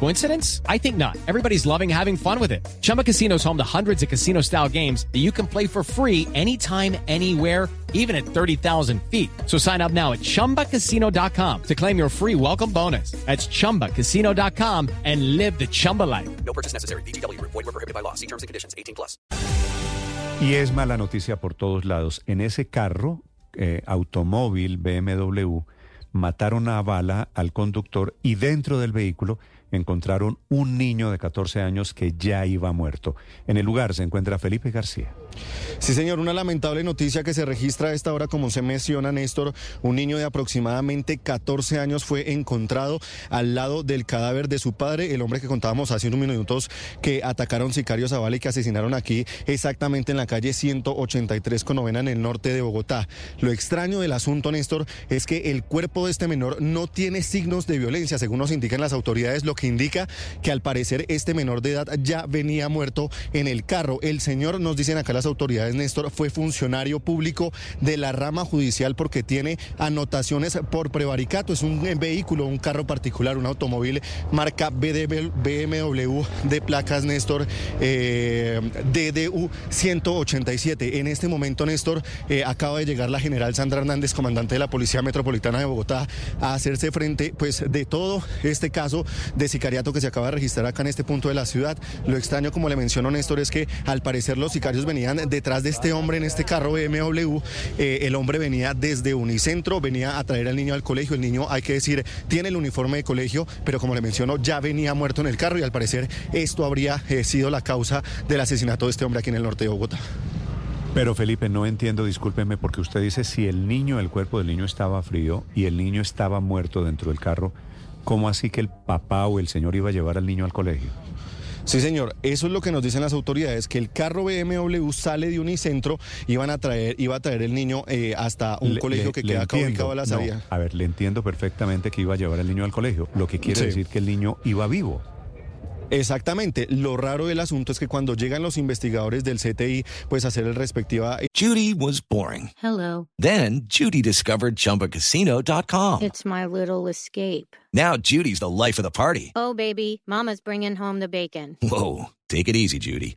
Coincidence? I think not. Everybody's loving having fun with it. Chumba Casino is home to hundreds of casino style games that you can play for free anytime, anywhere, even at 30,000 feet. So sign up now at chumbacasino.com to claim your free welcome bonus. That's chumbacasino.com and live the Chumba life. No purchase necessary. BGW. Void were prohibited by law. See terms and conditions. 18 plus. Y es mala noticia por todos lados. En ese carro, eh, automóvil BMW, mataron a bala al conductor y dentro del vehículo encontraron un niño de 14 años que ya iba muerto. En el lugar se encuentra Felipe García. Sí, señor, una lamentable noticia que se registra a esta hora, como se menciona, Néstor. Un niño de aproximadamente 14 años fue encontrado al lado del cadáver de su padre, el hombre que contábamos hace unos minutos que atacaron sicarios a bala y que asesinaron aquí exactamente en la calle 183 con novena en el norte de Bogotá. Lo extraño del asunto, Néstor, es que el cuerpo de este menor no tiene signos de violencia, según nos indican las autoridades, lo que indica que al parecer este menor de edad ya venía muerto en el carro. El señor, nos dicen acá las autoridades, Néstor, fue funcionario público de la rama judicial porque tiene anotaciones por prevaricato. Es un vehículo, un carro particular, un automóvil marca BMW de placas, Néstor, eh, DDU 187. En este momento, Néstor, eh, acaba de llegar la general Sandra Hernández, comandante de la Policía Metropolitana de Bogotá, a hacerse frente pues de todo este caso de sicariato que se acaba de registrar acá en este punto de la ciudad. Lo extraño, como le mencionó Néstor, es que al parecer los sicarios venían detrás de este hombre en este carro BMW. Eh, el hombre venía desde Unicentro, venía a traer al niño al colegio. El niño, hay que decir, tiene el uniforme de colegio, pero como le mencionó, ya venía muerto en el carro y al parecer esto habría eh, sido la causa del asesinato de este hombre aquí en el norte de Bogotá. Pero Felipe, no entiendo, discúlpeme, porque usted dice si el niño, el cuerpo del niño estaba frío y el niño estaba muerto dentro del carro, ¿cómo así que el papá o el señor iba a llevar al niño al colegio? Sí, señor, eso es lo que nos dicen las autoridades, que el carro BMW sale de Unicentro, iban a traer, iba a traer el niño eh, hasta un Le- colegio le- que queda ubicado a la No, Sabía. a ver, le entiendo perfectamente que iba a llevar al niño al colegio, lo que quiere Sí. decir que el niño iba vivo. Exactamente, lo raro del asunto es que cuando llegan los investigadores del CTI, pues a hacer el respectiva Judy was boring. Hello. Then Judy discovered ChumbaCasino.com. It's my little escape. Now Judy's the life of the party. Oh, baby, Mama's bringing home the bacon. Whoa, take it easy, Judy.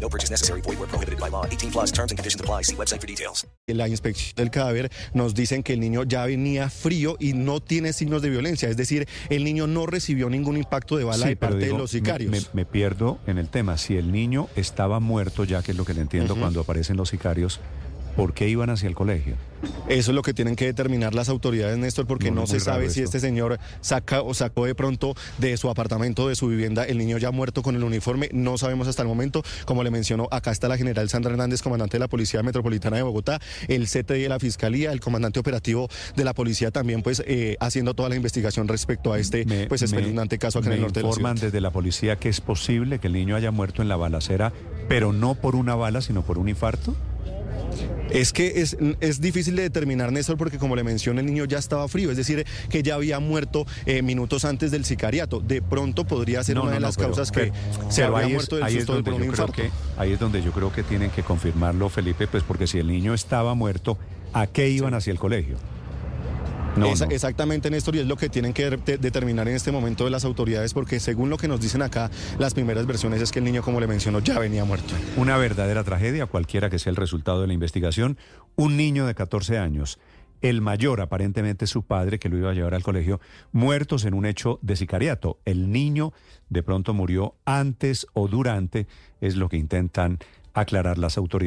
No purchase necessary. Void were prohibited by law. 18 plus terms and conditions apply. See website for details. la inspección del cadáver nos dicen que el niño ya venía frío y no tiene signos de violencia, es decir, el niño no recibió ningún impacto de bala Sí, de parte digo, de los me- sicarios. Me, me pierdo en el tema. Si el niño estaba muerto, ya que es lo que le entiendo cuando aparecen los sicarios, ¿por qué iban hacia el colegio? Eso es lo que tienen que determinar las autoridades, Néstor, porque No, se sabe si esto. este señor saca o sacó de pronto de su apartamento, de su vivienda, el niño ya muerto con el uniforme. No sabemos hasta el momento. Como le mencionó, acá está la general Sandra Hernández, comandante de la Policía Metropolitana de Bogotá, el CTI de la Fiscalía, el comandante operativo de la policía también, pues eh, haciendo toda la investigación respecto a este Me- pues espeluznante caso acá en el norte de la informan desde la policía que es posible que el niño haya muerto en la balacera, pero no por una bala, sino por un infarto. Es que es, es difícil de determinar, Néstor, porque como le mencioné, el niño ya estaba frío, es decir, que ya había muerto eh, minutos antes del sicariato. De pronto podría ser No, una no, de no, las pero- causas pero- que se había es- muerto del ahí es susto de donde un infarto. que ahí es donde yo creo que tienen que confirmarlo, Felipe, pues porque si el niño estaba muerto, ¿a qué iban hacia el colegio? No, no. Exactamente, Néstor, y es lo que tienen que de- determinar en este momento de las autoridades, porque según lo que nos dicen acá, las primeras versiones es que el niño, como le mencionó, ya venía muerto. Una verdadera tragedia, cualquiera que sea el resultado de la investigación. Un niño de 14 años, el mayor aparentemente su padre, que lo iba a llevar al colegio, muertos en un hecho de sicariato. El niño de pronto murió antes o durante, es lo que intentan aclarar las autoridades.